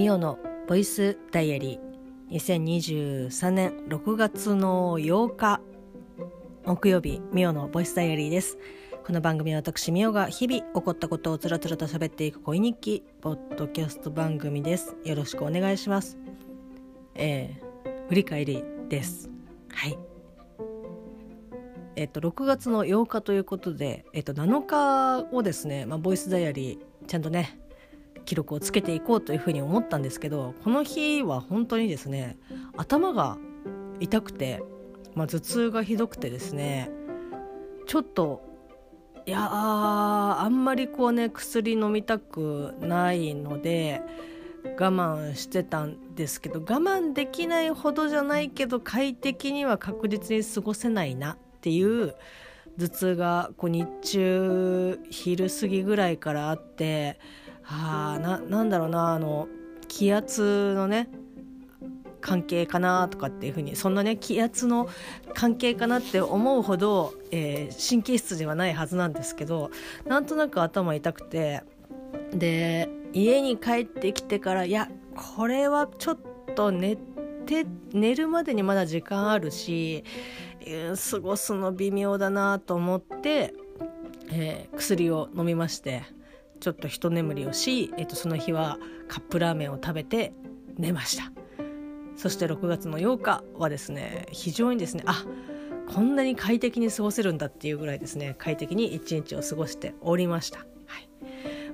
ミオのボイスダイアリー。2023年6月の8日木曜日ミオのボイスダイアリーです。この番組は私ミオが日々起こったことをつらつらと喋っていく恋日記ポッドキャスト番組です。よろしくお願いします。えー、振り返りです。はい。えっと6月の8日ということで、えっと、7日をですね、まあ、ボイスダイアリーちゃんとね記録をつけていこうというふうに思ったんですけどこの日は本当にですね頭が痛くて、まあ、頭痛がひどくてですねちょっといやあんまりこうね薬飲みたくないので我慢してたんですけど我慢できないほどじゃないけど快適には確実に過ごせないなっていう頭痛がこう日中昼過ぎぐらいからあってあななんだろうなあの気圧のね関係かなとかっていうふうにそんなね気圧の関係かなって思うほど、えー、神経質ではないはずなんですけどなんとなく頭痛くてで家に帰ってきてからいやこれはちょっと寝て寝るまでにまだ時間あるし、えー、過ごすの微妙だなと思って、えー、薬を飲みまして。ちょっと一眠りをし、えっと、その日はカップラーメンを食べて寝ました。そして6月の8日はですね非常にですねあこんなに快適に過ごせるんだっていうぐらいですね快適に一日を過ごしておりました、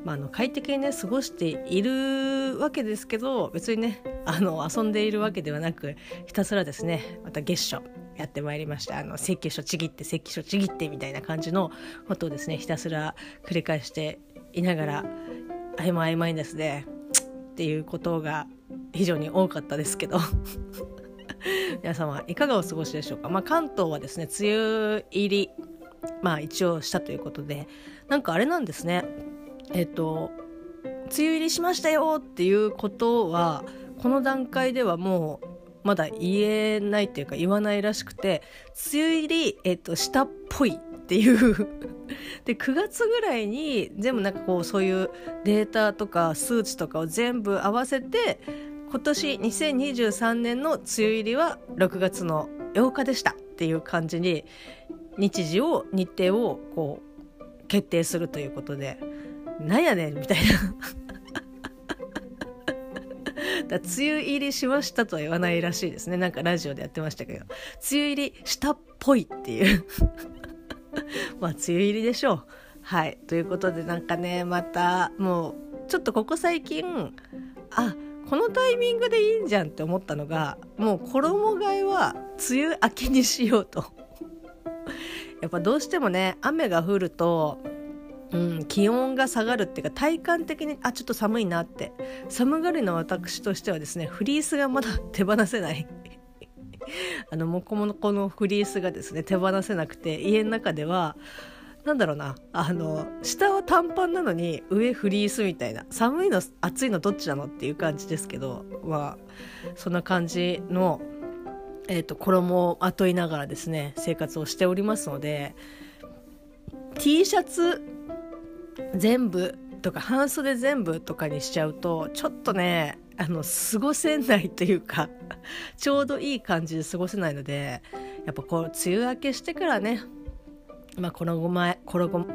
まあ、あの快適にね過ごしているわけですけど別にねあの遊んでいるわけではなくひたすらですねまた月初やってまいりました。あの請求書ちぎって請求書ちぎってみたいな感じのことをですねひたすら繰り返していながら曖昧曖昧ですねっていうことが非常に多かったですけど。皆様いかがお過ごしでしょうか、まあ、関東はですね梅雨入りまあ一応したということでなんかあれなんですね。えっと梅雨入りしましたよっていうことはこの段階ではもうまだ言えないっていうか言わないらしくて梅雨入り、えっと、したっぽいっていう。で9月ぐらいに全部なんかこうそういうデータとか数値とかを全部合わせて今年2023年の梅雨入りは6月の8日でしたっていう感じに日時を日程をこう決定するということで。なんやねんみたいな。だ梅雨入りしましたとは言わないらしいですね。なんかラジオでやってましたけど。梅雨入りしたっぽいっていう。まあ梅雨入りでしょう。はい。ということでなんかねまたもうちょっとここ最近あこのタイミングでいいんじゃんって思ったのがもう衣替えは梅雨明けにしようと。やっぱどうしてもね雨が降るとうん、気温が下がるっていうか体感的にあちょっと寒いなって。寒がりの私としてはですねフリースがまだ手放せない。あのモコモコのフリースがですね手放せなくて家の中ではなんだろうな。あの下は短パンなのに上フリースみたいな。寒いの暑いのどっちなのっていう感じですけどまあそんな感じの、えーと、衣をまといながらですね生活をしておりますので T シャツ全部とか半袖全部とかにしちゃうとちょっとねあの過ごせないというか ちょうどいい感じで過ごせないのでやっぱこう梅雨明けしてからねまあ衣替え衣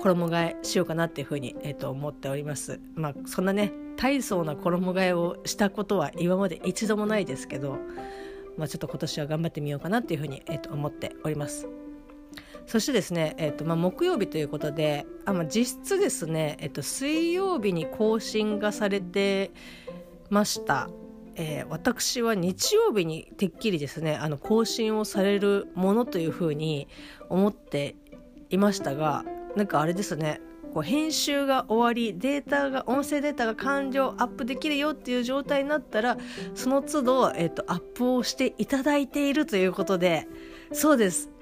衣替えしようかなっていうふうに、えー、と思っております。まあそんなね大層な衣替えをしたことは今まで一度もないですけどまあちょっと今年は頑張ってみようかなっていうふうに、えー、と思っております。そしてですね、えーとまあ、木曜日ということであ、まあ、実質ですね、えーと、水曜日に更新がされてました、えー、私は日曜日にてっきりですねあの更新をされるものというふうに思っていましたがなんかあれですねこう編集が終わりデータが音声データが完了アップできるよっていう状態になったらその都度、えーとアップをしていただいているということでそうです。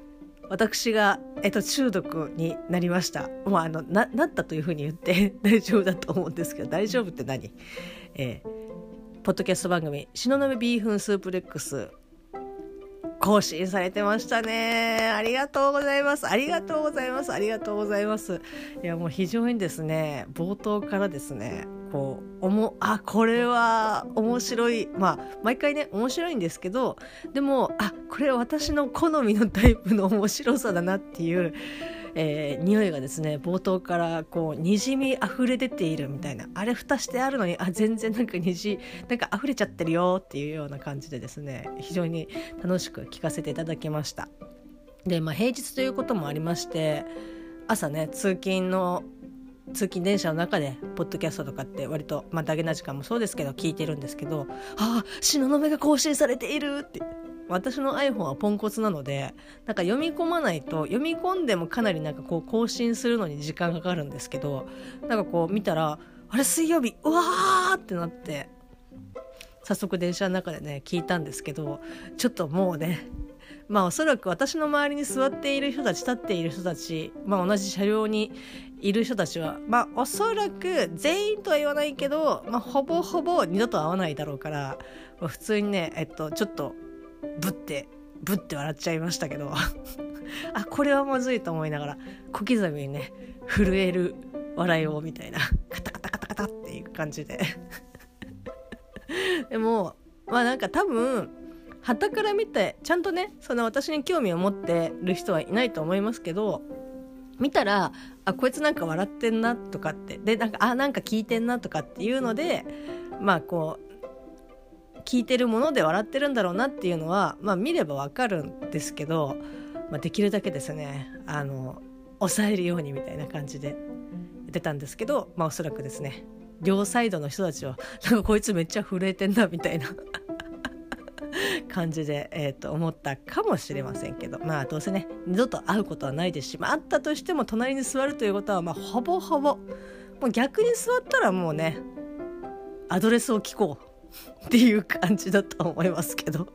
私が、えっと、中毒になりました。まあ、あのななったというふうに言って 大丈夫だと思うんですけど大丈夫って何、えー、ポッドキャスト番組「東雲ビーフンスープレックス」更新されてましたね。ありがとうございます。ありがとうございます。ありがとうございます。いや、もう非常にですね、冒頭からですね、こうおもあこれは面白いまあ毎回ね面白いんですけどでもあこれ私の好みのタイプの面白さだなっていうえー、匂いがですね冒頭からこうにじみ溢れ出ているみたいなあれ蓋してあるのにあ全然なんか虹なんか溢れちゃってるよっていうような感じでですね非常に楽しく聞かせていただきましたでまあ平日ということもありまして朝ね通勤の通勤電車の中でポッドキャストとかって割とまあダゲな時間もそうですけど聞いてるんですけど「ああ東雲が更新されている!」って私の iPhone はポンコツなのでなんか読み込まないと読み込んでもかなりなんかこう更新するのに時間かかるんですけどなんかこう見たらあれ水曜日うわーってなって早速電車の中でね聞いたんですけどちょっともうねまあおそらく私の周りに座っている人たち立っている人たち、まあ、同じ車両にいる人たちはまあおそらく全員とは言わないけど、まあ、ほぼほぼ二度と会わないだろうから、普通にねえっとちょっとぶってぶって笑っちゃいましたけど。あこれはまずいと思いながら小刻みにね震える笑いをみたいなカタカタカタカタっていう感じで。でもまあなんか多分旗から見てちゃんとねその私に興味を持ってる人はいないと思いますけど見たらあこいつなんか笑ってんなとかってでなんかあなんか聞いてんなとかっていうのでまあこう聞いてるもので笑ってるんだろうなっていうのは、まあ、見ればわかるんですけど、まあ、できるだけですねあの抑えるようにみたいな感じで出たんですけど、まあ、おそらくですね両サイドの人たちはなんかこいつめっちゃ震えてんだみたいな 感じで、えー、と思ったかもしれませんけどまあどうせね二度と会うことはないですし、まあ、会ったとしても隣に座るということはまあほぼほぼもう逆に座ったらもうねアドレスを聞こうっていう感じだと思いますけど。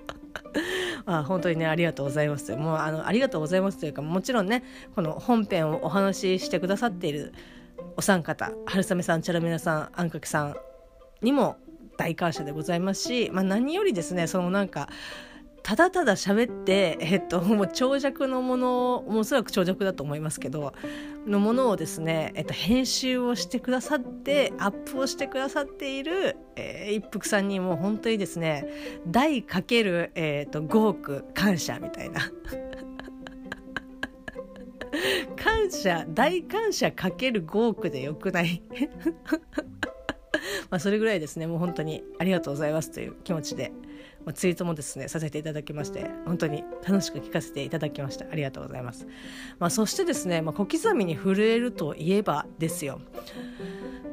ま あ本当にねありがとうございます。もうあのありがとうございますというかもちろんねこの本編をお話ししてくださっているお三方春雨さんチャラメラさんあんかけさんにも大感謝でございますし、まあ、何よりですねそのなんかただただ喋って、えっと、もう長尺のものもうおそらく長尺だと思いますけどのものをですね、えっと、編集をしてくださってアップをしてくださっている、えー、一服さんにもう本当にですね大かける、えーと、5億感謝みたいな。感謝大感謝かける5億でよくない？まあそれぐらいですね。もう本当にありがとうございますという気持ちで。まあ、ツイートもですねさせていただきまして本当に楽しく聞かせていただきました。ありがとうございます、まあ、そしてですね、まあ、小刻みに震えるといえばですよ。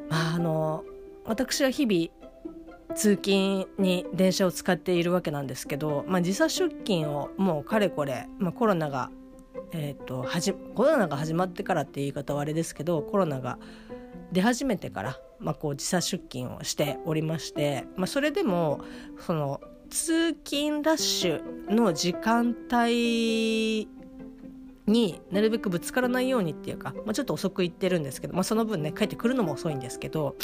まああの私は日々通勤に電車を使っているわけなんですけど、まあ、時差出勤をもうかれこれ、まあ、コロナが、えーと、はじコロナが始まってからっていう言い方はあれですけどコロナが出始めてから、まあ、こう時差出勤をしておりまして、まあ、それでもその通勤ラッシュの時間帯になるべくぶつからないようにっていうか、まあ、ちょっと遅く行ってるんですけど、まあ、その分ね帰ってくるのも遅いんですけど、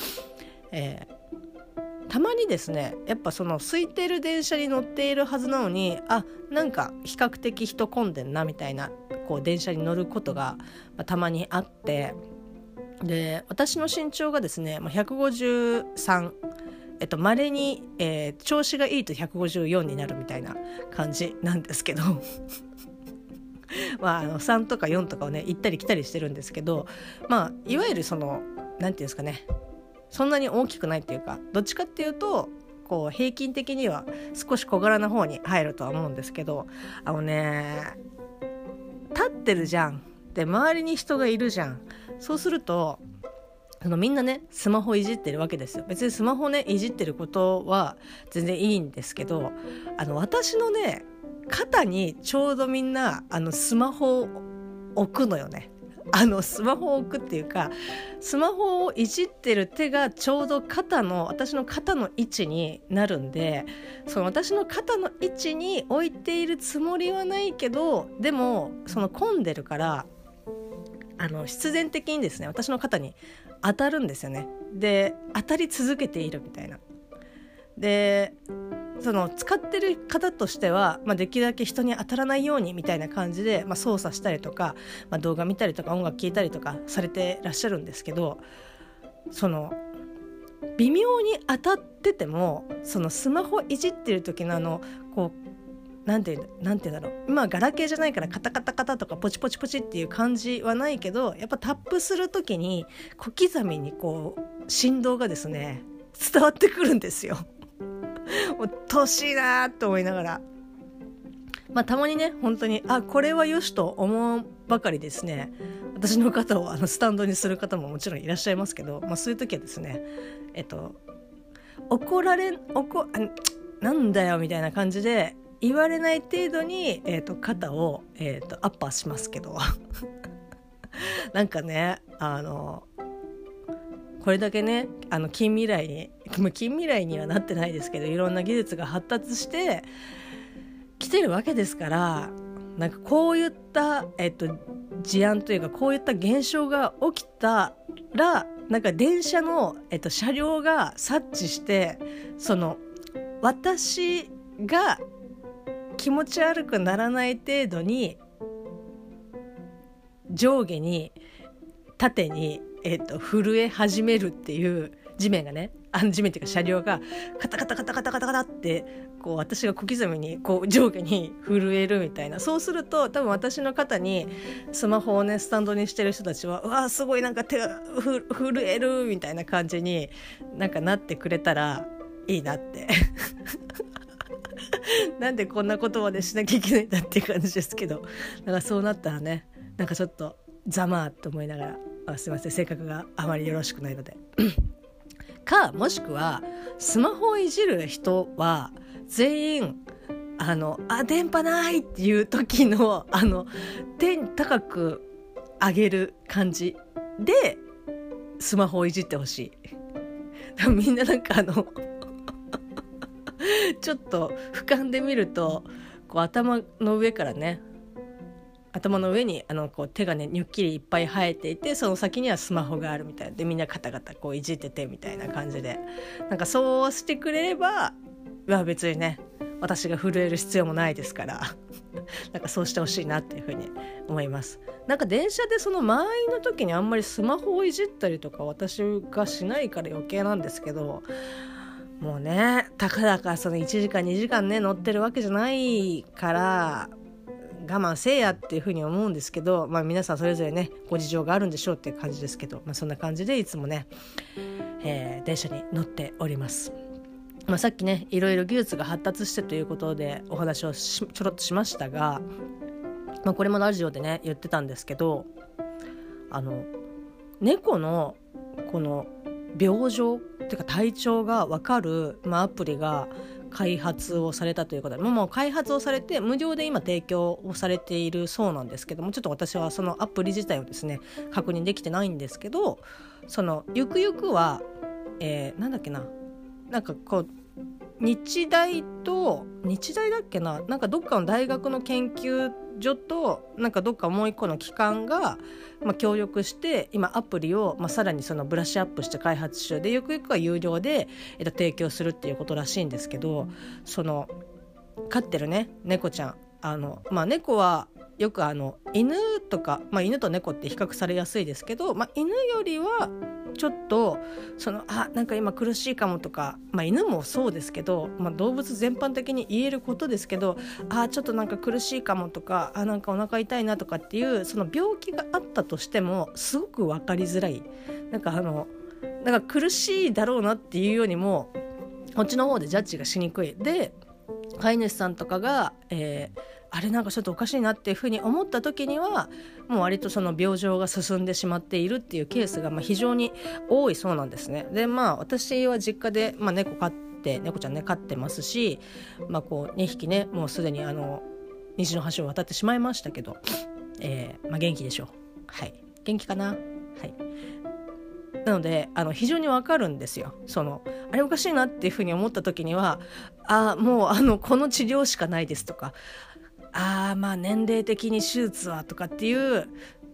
えー、たまにですねやっぱその空いてる電車に乗っているはずなのにあなんか比較的人混んでんなみたいなこう電車に乗ることが、ま、たまにあってで私の身長がですね、まあ、153えっと、稀に、えー、調子がいいと154になるみたいな感じなんですけど。まあ、あの3とか4とかをね行ったり来たりしてるんですけど。まあいわゆるその何て言うんですかね。そんなに大きくないっていうかどっちかっていうとこう平均的には少し小柄な方に入るとは思うんですけど。あのね立ってるじゃん。で周りに人がいるじゃん。そうするとあのみんなねスマホいじってるわけですよ。別にスマホねいじってることは全然いいんですけどあの私のね肩にちょうどみんなあのスマホを置くのよね。あのスマホを置くっていうかスマホをいじってる手がちょうど肩の私の肩の位置になるんでその私の肩の位置に置いているつもりはないけどでもその混んでるからあの必然的にですね私の肩に当たるんですよね。で当たり続けているみたいな。でその使ってる方としては、まあ、できるだけ人に当たらないようにみたいな感じで、まあ、操作したりとか、まあ、動画見たりとか音楽聴いたりとかされてらっしゃるんですけどその微妙に当たっててもそのスマホいじってる時のあのこうなんてなんて言うんだろう今ガラケーじゃないからカタカタカタとかポチポチポチっていう感じはないけどやっぱタップする時に小刻みにこう振動がですね伝わってくるんですよ。もう年いなと思いながら。まあ、たまにね本当にあこれはよしと思うばかりですね私の方をあのスタンドにする方ももちろんいらっしゃいますけど、まあ、そういう時はですねえっと怒られ怒なんだよみたいな感じで言われない程度に、えーと、肩を、えーと、アッパーしますけど。なんかねあのこれだけねあの近未来に近未来にはなってないですけどいろんな技術が発達して来てるわけですからなんかこういった、えっと、事案というかこういった現象が起きたらなんか電車の、えっと、車両が察知してその私が気持ち悪くならない程度に上下に縦に、えっと、震え始めるっていう地面がねあの地面っていうか車両がカタカタカタカタカタカタってこう私が小刻みにこう上下に震えるみたいな。そうすると多分私の肩にスマホをねスタンドにしてる人たちはうわすごいなんか手が震えるみたいな感じになんかなってくれたらいいなって。なんでこんなことまでしなきゃいけないんだっていう感じですけどだかそうなったらねなんかちょっとざまあと思いながらあすいません性格があまりよろしくないので。かもしくはスマホをいじる人は全員あのあ電波ないっていう時のあの天高く上げる感じでスマホをいじってほしい。みんななんかあの ちょっと俯瞰で見るとこう頭の上からね頭の上にあのこう手がねにゅっきりいっぱい生えていてその先にはスマホがあるみたいでみんなカタカタこういじっててみたいな感じで。なんかそうしてくれればは別にね私が震える必要もないですから。なんかそうしてほしいなっていうふうに思います。なんか電車でその満員の時にあんまりスマホをいじったりとか私がしないから余計なんですけどもうねたかだかその1時間2時間ね乗ってるわけじゃないから我慢せえやっていうふうに思うんですけど、まあ、皆さんそれぞれねご事情があるんでしょうっていう感じですけど、まあ、そんな感じでいつもね、えー、電車に乗っております。まあ、さっきねいろいろ技術が発達してということでお話をちょろっとしましたが、まあ、これもラジオでね言ってたんですけどあの猫のこの病状っていうか体調が分かる、まあ、アプリが開発をされたということでもう開発をされて無料で今提供をされているそうなんですけどもちょっと私はそのアプリ自体をですね確認できてないんですけどそのゆくゆくは、えー、なんだっけななんかこう日大と日大だっけな？なんかどっかの大学の研究所となんかどっかもう一個の機関が、まあ、協力して今アプリを、まあ、さらにそのブラッシュアップして開発中でゆくゆくは有料で、えっと、提供するっていうことらしいんですけどその飼ってるね猫ちゃん。あの、まあ、猫はよくあの犬とか、まあ、犬と猫って比較されやすいですけど、まあ、犬よりはちょっとそのあなんか今苦しいかもとか、まあ、犬もそうですけど、まあ、動物全般的に言えることですけどあちょっとなんか苦しいかもとかあなんかお腹痛いなとかっていうその病気があったとしてもすごく分かりづらい。なんかあのなんか苦しいだろうなっていうよりもこっちの方でジャッジがしにくい。で飼い主さんとかが、えーあれなんかちょっとおかしいなっていうふうに思った時にはもう割とその病状が進んでしまっているっていうケースがまあ非常に多いそうなんですね。でまあ私は実家で、まあ、猫飼って猫ちゃんね飼ってますし、まあ、こう2匹ねもうすでにあの虹の橋を渡ってしまいましたけど、えーまあ、元気でしょう。はい元気かな？はいなのであの非常にわかるんですよ。そのあれおかしいなっていうふうに思った時にはあもうあのこの治療しかないですとかあまあ年齢的に手術はとかっていう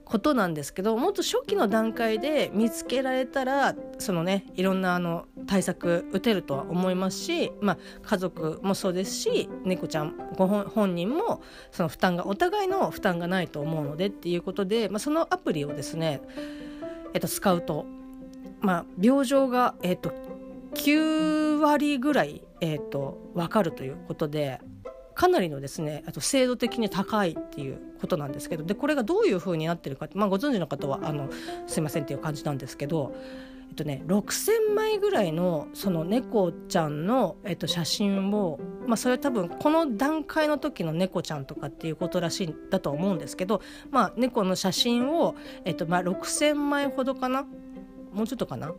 ことなんですけどもっと初期の段階で見つけられたらそのねいろんなあの対策打てるとは思いますし、まあ、家族もそうですし猫ちゃんご本人もその負担がお互いの負担がないと思うのでっていうことで、まあ、そのアプリをですね、えっと、使うと、まあ、病状が、えっと、9割ぐらい、えーと、分かるということでかなりのですねあと精度的に高いっていうことなんですけどでこれがどういう風になってるかまあ、ご存知の方はあのすいませんっていう感じなんですけど、えっとね、6,000枚ぐらいのその猫ちゃんの、えっと、写真を、まあ、それは多分この段階の時の猫ちゃんとかっていうことらしいんだと思うんですけど、まあ、猫の写真を、えっとまあ、6,000枚ほどかなもうちょっとかな？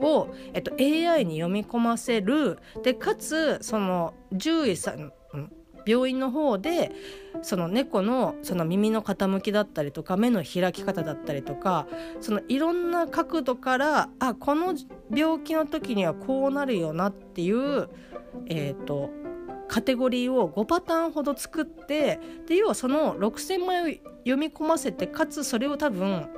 を、えっと、AI に読み込ませる。でかつその獣医さん病院の方でその猫のその耳の傾きだったりとか目の開き方だったりとかそのいろんな角度からあこの病気の時にはこうなるよなっていう、えーと、カテゴリーを5パターンほど作ってで要はその6,000枚を読み込ませてかつそれを多分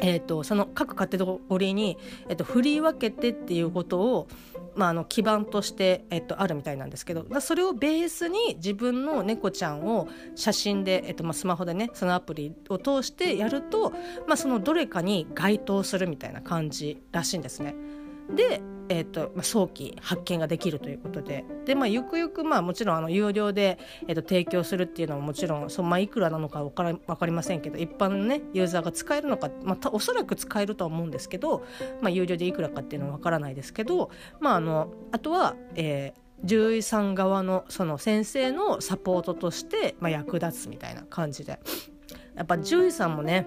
えーと、その各カテゴリーに、えーと、振り分けてっていうことを、まあ、あの基盤として、えーと、あるみたいなんですけどそれをベースに自分の猫ちゃんを写真で、えーとまあ、スマホでねそのアプリを通してやると、まあ、そのどれかに該当するみたいな感じらしいんですね。でえーとまあ、早期発見ができるということで。で、まあ、ゆくゆく、まあ、もちろんあの有料で、えーと、提供するっていうのはもちろんそ、まあ、いくらなのか分から分かりませんけど一般の、ね、ユーザーが使えるのか、まあ、おそらく使えるとは思うんですけど、まあ、有料でいくらかっていうのは分からないですけど、まあ、あのあとは、えー、獣医さん側のその先生のサポートとして、まあ、役立つみたいな感じで。やっぱ獣医さんもね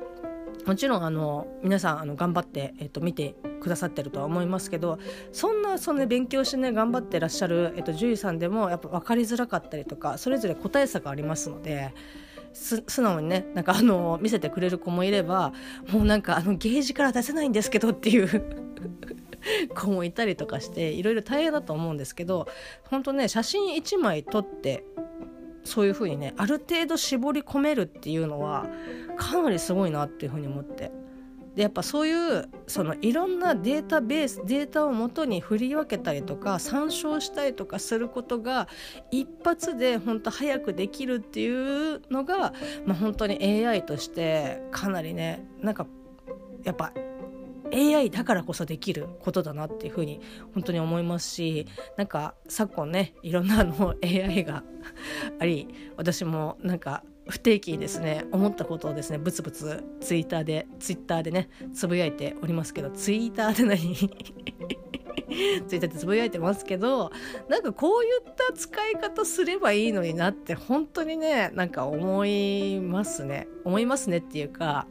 もちろんあの皆さんあの頑張って、えっと、見てくださってるとは思いますけどそんなそ、ね、勉強してね頑張ってらっしゃる、えっと、獣医さんでもやっぱ分かりづらかったりとかそれぞれ個体差がありますので。素直にねなんかあの見せてくれる子もいればもうなんかあのゲージから出せないんですけどっていう 子もいたりとかしていろいろ大変だと思うんですけど本当ね写真1枚撮ってそういう風にねある程度絞り込めるっていうのはかなりすごいなっていう風に思って。でやっぱそういうそのいろんなデータベースデータをもとに振り分けたりとか参照したりとかすることが一発で本当早くできるっていうのが、まあ、本当に AI としてかなりねなんかやっぱ AI だからこそできることだなっていうふうに本当に思いますしなんか昨今ねいろんなの AI があり私もなんか不定期にですね思ったことをですねブツブツツイッターでツイッターでねつぶやいておりますけどツイッターで何？ツイッターでつぶやいてますけどなんかこういった使い方すればいいのになって本当にねなんか思いますね。思いますねっていうか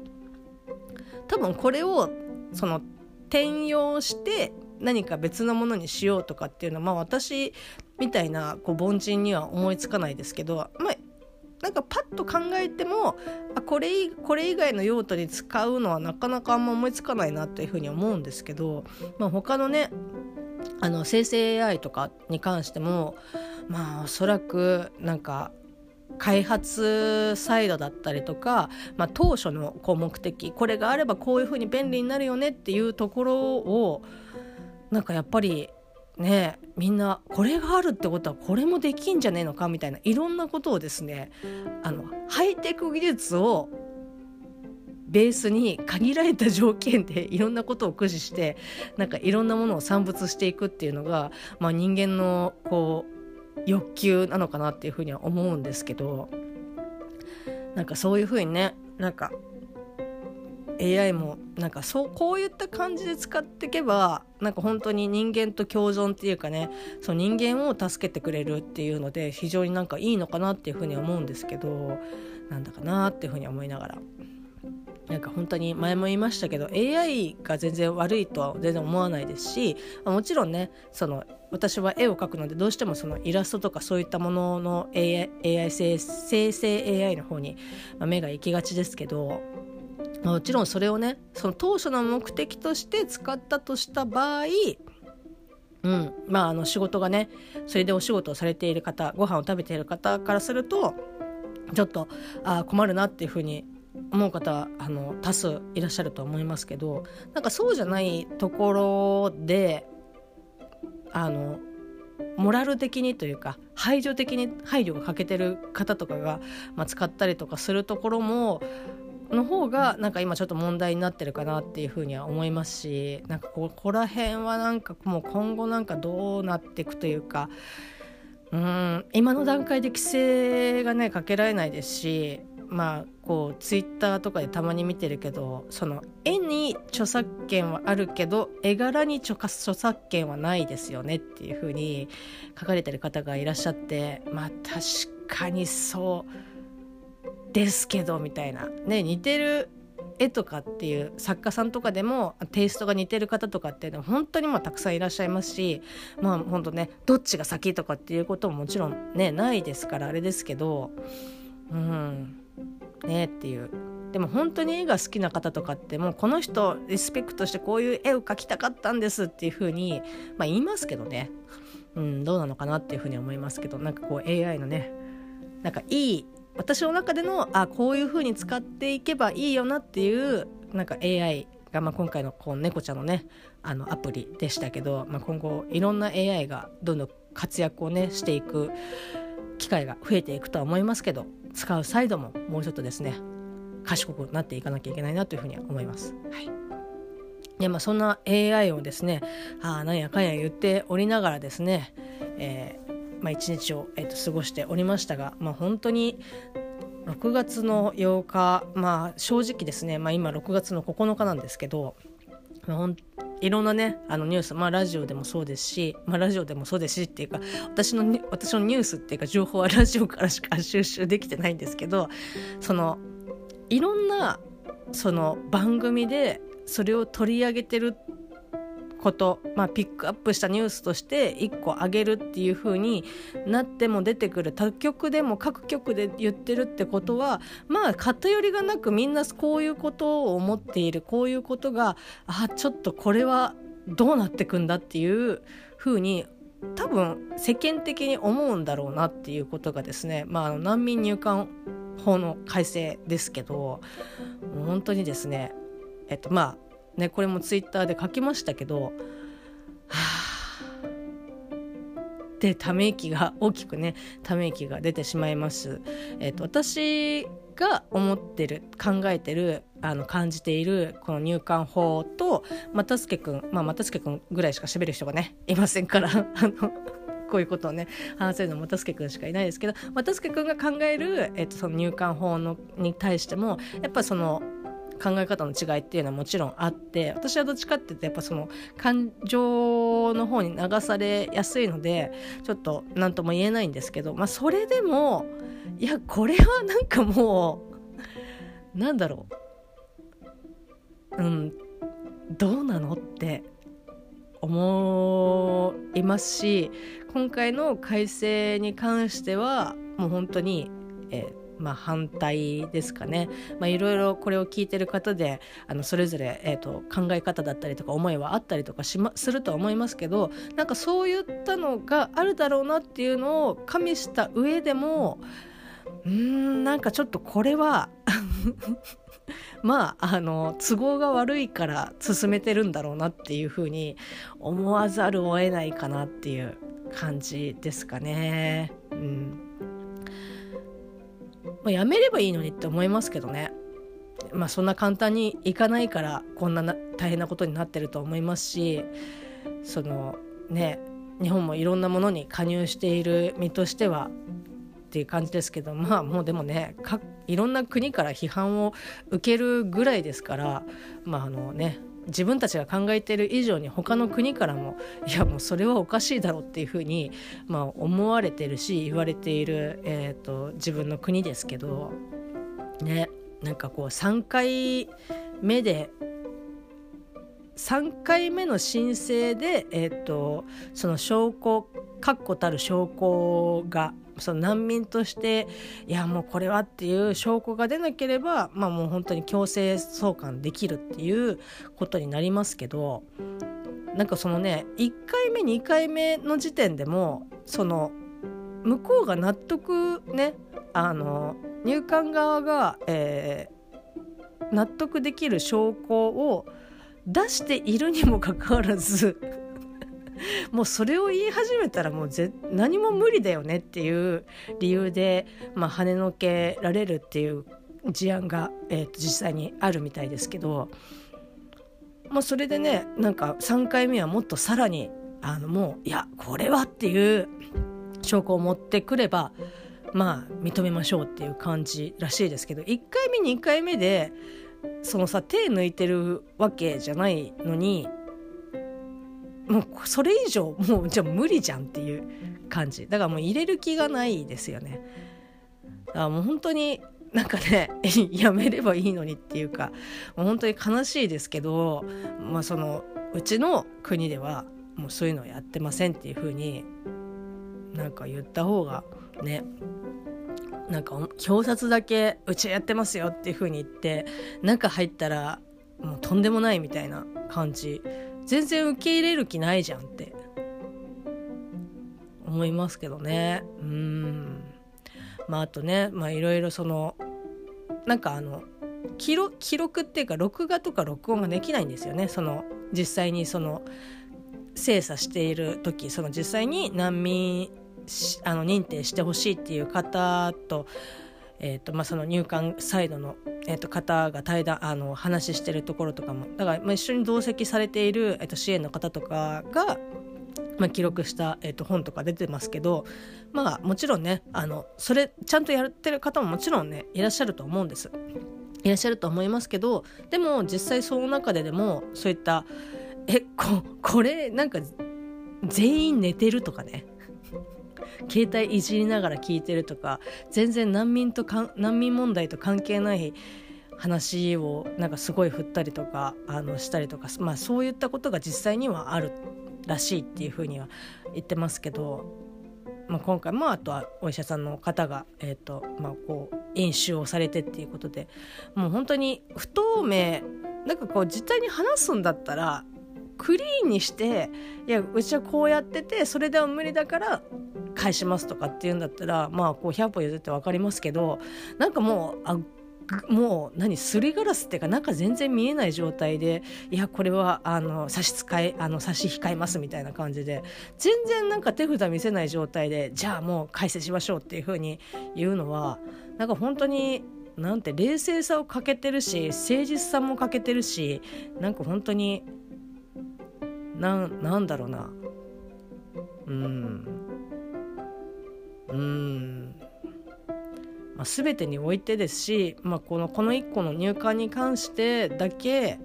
多分これをその転用して何か別のものにしようとかっていうのは、まあ、私みたいなこう凡人には思いつかないですけど、まあ、なんかパッと考えてもあこれこれ以外の用途に使うのはなかなかあんま思いつかないなというふうに思うんですけど、まあ、他のねあの生成 AI とかに関してもまあおそらくなんか開発サイドだったりとか、まあ、当初のこう目的これがあればこういうふうに便利になるよねっていうところをなんかやっぱりねみんなこれがあるってことはこれもできんじゃねえのかみたいないろんなことをですねあのハイテク技術をベースに限られた条件でいろんなことを駆使してなんかいろんなものを産物していくっていうのが、まあ、人間のこう欲求なのかなっていうふうには思うんですけどなんかそういうふうにねなんか AI もなんかそうこういった感じで使っていけばなんか本当に人間と共存っていうかねその人間を助けてくれるっていうので非常になんかいいのかなっていうふうに思うんですけどなんだかなっていうふうに思いながら。なんか本当に前も言いましたけど AI が全然悪いとは全然思わないですしもちろんねその私は絵を描くのでどうしてもそのイラストとかそういったものの AI, AI 生成 AI の方に目が行きがちですけどもちろんそれをねその当初の目的として使ったとした場合うんまあ、あの仕事がねそれでお仕事をされている方ご飯を食べている方からするとちょっとあ困るなっていうふうに思う方あの多数いらっしゃると思いますけどなんかそうじゃないところであのモラル的にというか排除的に配慮が欠けてる方とかが、まあ、使ったりとかするところもの方がなんか今ちょっと問題になってるかなっていうふうには思いますしなんかここら辺はなんかもう今後なんかどうなっていくというかうん今の段階で規制がねかけられないですしまあこうツイッターとかでたまに見てるけどその絵に著作権はあるけど絵柄に著作権はないですよねっていうふうに書かれてる方がいらっしゃってまあ確かにそうですけどみたいなね似てる絵とかっていう作家さんとかでもテイストが似てる方とかっていうのは本当にまあたくさんいらっしゃいますしまあ本当ねどっちが先とかっていうことももちろんねないですからあれですけどうん。ねっていう。でも本当に絵が好きな方とかってもうこの人リスペクトしてこういう絵を描きたかったんですっていうふうにまあ言いますけどね。うんどうなのかなっていうふうに思いますけどなんかこう AI のねなんかいい私の中でのあこういう風に使っていけばいいよなっていうなんか AI が、まあ、今回のこう猫ちゃんのねあのアプリでしたけど、まあ、今後いろんな AI がどんどん活躍をねしていく機会が増えていくとは思いますけど使うサイドももうちょっとですね賢くなっていかなきゃいけないなというふうには思います。はいでまあ、そんな AI をですねあなんやかんや言っておりながらですね、えまあ、一日を、えー、と過ごしておりましたが、まあ、本当に6月の8日、まあ、正直ですね、まあ、今6月の9日なんですけど、まあ、ほんいろんなねあのニュース、まあ、ラジオでもそうですし、まあ、ラジオでもそうですしっていうか私の私のニュースっていうか情報は ラジオからしか収集できてないんですけどそのいろんなその番組でそれを取り上げてるっこと、まあ、ピックアップしたニュースとして1個上げるっていう風になっても出てくる。他局でも各局で言ってるってことはまあ偏りがなくみんなこういうことを思っている。こういうことがあちょっとこれはどうなってくんだっていう風に多分世間的に思うんだろうなっていうことがですね、まあ、難民入管法の改正ですけど本当にですねえっとまあねこれもツイッターで書きましたけどはあでため息が大きくねため息が出てしまいます。えっと私が思ってる考えてるあの感じているこの入管法と又助君まあ又助君ぐらいしか喋る人がねいませんから あのこういうことをね話せるの又助君しかいないですけど又助君が考える、えっと、その入管法のに対してもやっぱその考え方の違いっていうのはもちろんあって私はどっちかっていうとやっぱその感情の方に流されやすいのでちょっと何とも言えないんですけどまあそれでもいやこれはなんかもうなんだろう。うんどうなのって思いますし今回の改正に関してはもう本当に、えーまあ、反対ですかね、まあ、いろいろこれを聞いてる方であのそれぞれ、えーと、考え方だったりとか思いはあったりとかし、ま、するとは思いますけどなんかそういったのがあるだろうなっていうのを加味した上でもうんなんかちょっとこれは まああの都合が悪いから進めてるんだろうなっていうふうに思わざるを得ないかなっていう感じですかね。うんまあ、やめればいいのにって思いますけどね。まあそんな簡単にいかないからこんな大変なことになってると思いますしそのね日本もいろんなものに加入している身としてはっていう感じですけどまあもうでもねいろんな国から批判を受けるぐらいですからまああのね自分たちが考えている以上に他の国からもいやもうそれはおかしいだろうっていうふうに、まあ、思われてるし言われている、えーと、自分の国ですけどねなんかこう3回目で3回目の申請で、えーとその証拠確固たる証拠がその難民としていやもうこれはっていう証拠が出なければ、まあ、もう本当に強制送還できるっていうことになりますけどなんかそのね1回目2回目の時点でもその向こうが納得ねあの入管側が、えー、納得できる証拠を出しているにもかかわらず もうそれを言い始めたらもうぜ何も無理だよねっていう理由で、まあ、跳ねのけられるっていう事案が、えー、と実際にあるみたいですけど、まあ、それでねなんか3回目はもっとさらにあのもういやこれはっていう証拠を持ってくればまあ認めましょうっていう感じらしいですけど1回目2回目でそのさ手抜いてるわけじゃないのにもうそれ以上もうじゃあ無理じゃんっていう感じ。だからもう入れる気がないですよね。だからもう本当になんかね やめればいいのにっていうかもう本当に悲しいですけど、まあ、そのうちの国ではもうそういうのやってませんっていう風になんか言った方がねなんか表札だけうちやってますよっていう風に言って中入ったらもうとんでもないみたいな感じ。全然受け入れる気ないじゃんって。思いますけどね。うん。まああとねまあいろいろそのなんかあの記録記録っていうか録画とか録音ができないんですよね。その実際にその精査している時その実際に難民あの認定してほしいっていう方と,、えーとまあ、その入管サイドの、えー、と方が対談あの話してるところとかもだから、まあ、一緒に同席されている、えー、と支援の方とかが、まあ、記録した、えー、と本とか出てますけどまあもちろんねあのそれちゃんとやってる方ももちろんねいらっしゃると思うんです。いらっしゃると思いますけどでも実際その中ででもそういったえここれなんか全員寝てるとかね携帯いじりながら聞いてるとか全然難民とか難民問題と関係ない話をなんかすごい振ったりとかあのしたりとか、まあ、そういったことが実際にはあるらしいっていうふうには言ってますけど、まあ、今回もあとはお医者さんの方が、えーとまあ、こう演習をされてっていうことでもう本当に不透明なんかこう実際に話すんだったらクリーンにしていやうちはこうやっててそれでは無理だから返しますとかっていうんだったらまあこう100歩譲って分かりますけどなんかもうあもう何すりガラスっていうか中全然見えない状態でいやこれはあの差し支えあの差し控えますみたいな感じで全然なんか手札見せない状態でじゃあもう解説しましょうっていうふうに言うのはなんか本当になんて冷静さを欠けてるし誠実さも欠けてるしなんか本当にななんだろうな。うん。うん。まあ、全てにおいてですし、まあ、このこの1個の入管に関してだけ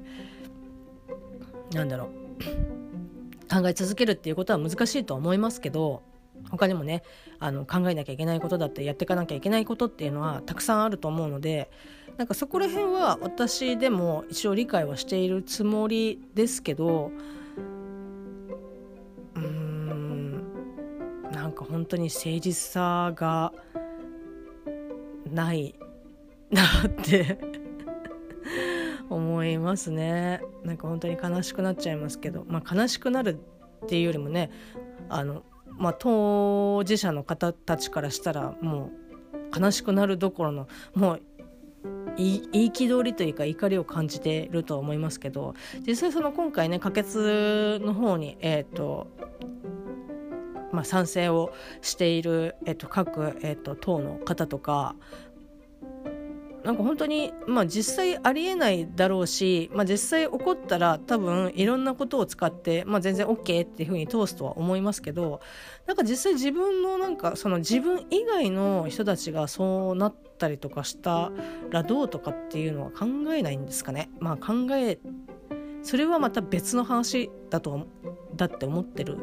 なんだろう 考え続けるっていうことは難しいとは思いますけど他にもねあの考えなきゃいけないことだってやっていかなきゃいけないことっていうのはたくさんあると思うのでなんかそこら辺は私でも一応理解はしているつもりですけどなんか本当に誠実さがないなって 思いますね。なんか本当に悲しくなっちゃいますけど、まあ、悲しくなるっていうよりもねあの、まあ、当事者の方たちからしたらもう悲しくなるどころのもう憤りというか怒りを感じているとは思いますけど実際その今回ね可決の方にえっ、ー、とまあ、賛成をしている、えっと、各、えっと、党の方とかなんか本当に、まあ、実際ありえないだろうし、まあ、実際起こったら多分いろんなことを使って、まあ、全然 OK っていうふうに通すとは思いますけどなんか実際自分のなんかその自分以外の人たちがそうなったりとかしたらどうとかっていうのは考えないんですかね。まあ、考えそれはまた別の話だとだって思ってる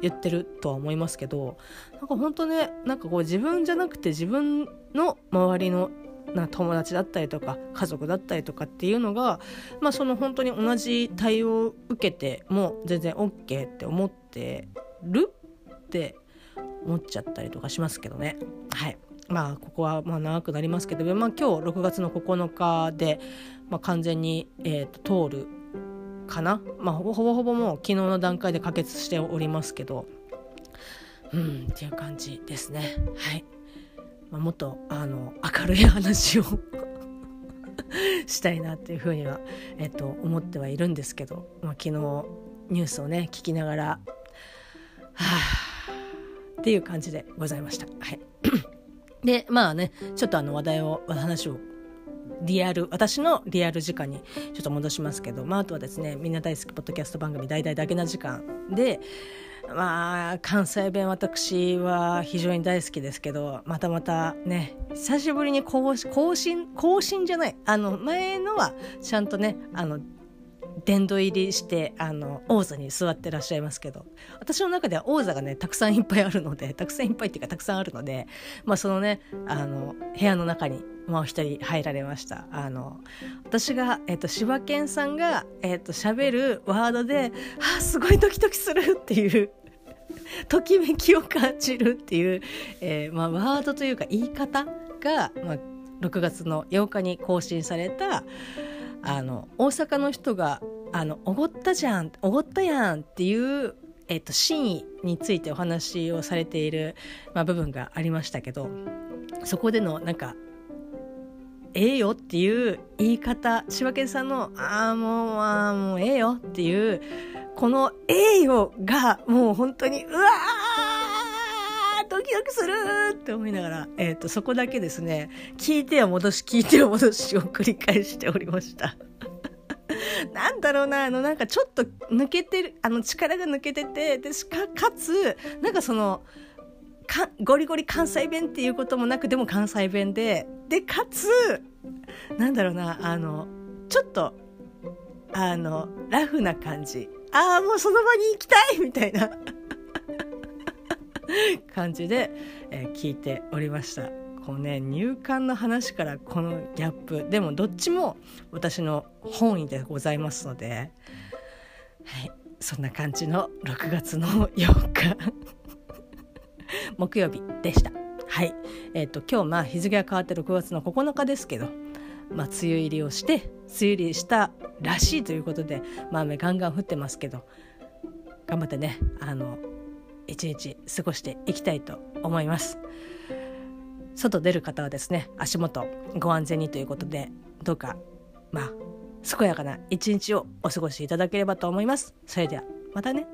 言ってるとは思いますけどなんか本当ねなんかこう自分じゃなくて自分の周りのな友達だったりとか家族だったりとかっていうのが、まあ、その本当に同じ対応を受けても全然 OK って思ってるって思っちゃったりとかしますけどね。はいまあここはまあ長くなりますけど、まあ、今日6月の9日で、まあ、完全に、えーと通るかな、まあ、ほぼほぼもう昨日の段階で可決しておりますけど。うんっていう感じですね。はい、まあ、もっとあの明るい話を したいなっていうふうには、えっと、思ってはいるんですけど、まあ、昨日ニュースをね聞きながらはあっていう感じでございました。はい。でまあねちょっとあの話題を話をリアル私のリアル時間にちょっと戻しますけど、まあ、あとはですねみんな大好きポッドキャスト番組「大々だけな時間で」まあ関西弁私は非常に大好きですけどまたまたね久しぶりに更新更新じゃないあの前のはちゃんとねあの殿堂入りしてあの王座に座ってらっしゃいますけど私の中では王座がねたくさんいっぱいあるので たくさんいっぱいっていうかたくさんあるので、まあ、そのねあの部屋の中にもう一人入られました。あの私が、えっと、柴犬さんが、えっと、喋るワードで「あすごいドキドキする」っていうときめきを感じるっていう、えーまあ、ワードというか言い方が、まあ、6月の8日に更新されたあの大阪の人が「あのおごったじゃんおごったやん」っていうえっと、真意についてお話をされている、まあ、部分がありましたけどそこでのなんか「ええよ」っていう言い方柴犬さんの「ああもうああもうええよ」っていうこの「ええよ」がもう本当にうわードキドキするって思いながら、えーと、そこだけですね聞いては戻し聞いては戻しを繰り返しておりました。なんだろうな、あの、なんかちょっと抜けてる、あの、力が抜けてて、で、しか、かつ、なんかその、かゴリゴリ関西弁っていうこともなくでも関西弁ででかつなんだろうなあのちょっとあのラフな感じああもうその場に行きたいみたいな感じで、えー、聞いておりましたこうね入管の話からこのギャップでもどっちも私の本意でございますので、はい、そんな感じの6月の8日 木曜日でした。はい。えっ、ー、と、今日、まあ、日付が変わって6月の9日ですけど、まあ、梅雨入りをして、梅雨入りしたらしいということで、まあ、雨ガンガン降ってますけど、頑張ってね、あの、一日過ごしていきたいと思います。外出る方はですね、足元ご安全にということで、どうか、まあ、健やかな一日をお過ごしいただければと思います。それでは、またね。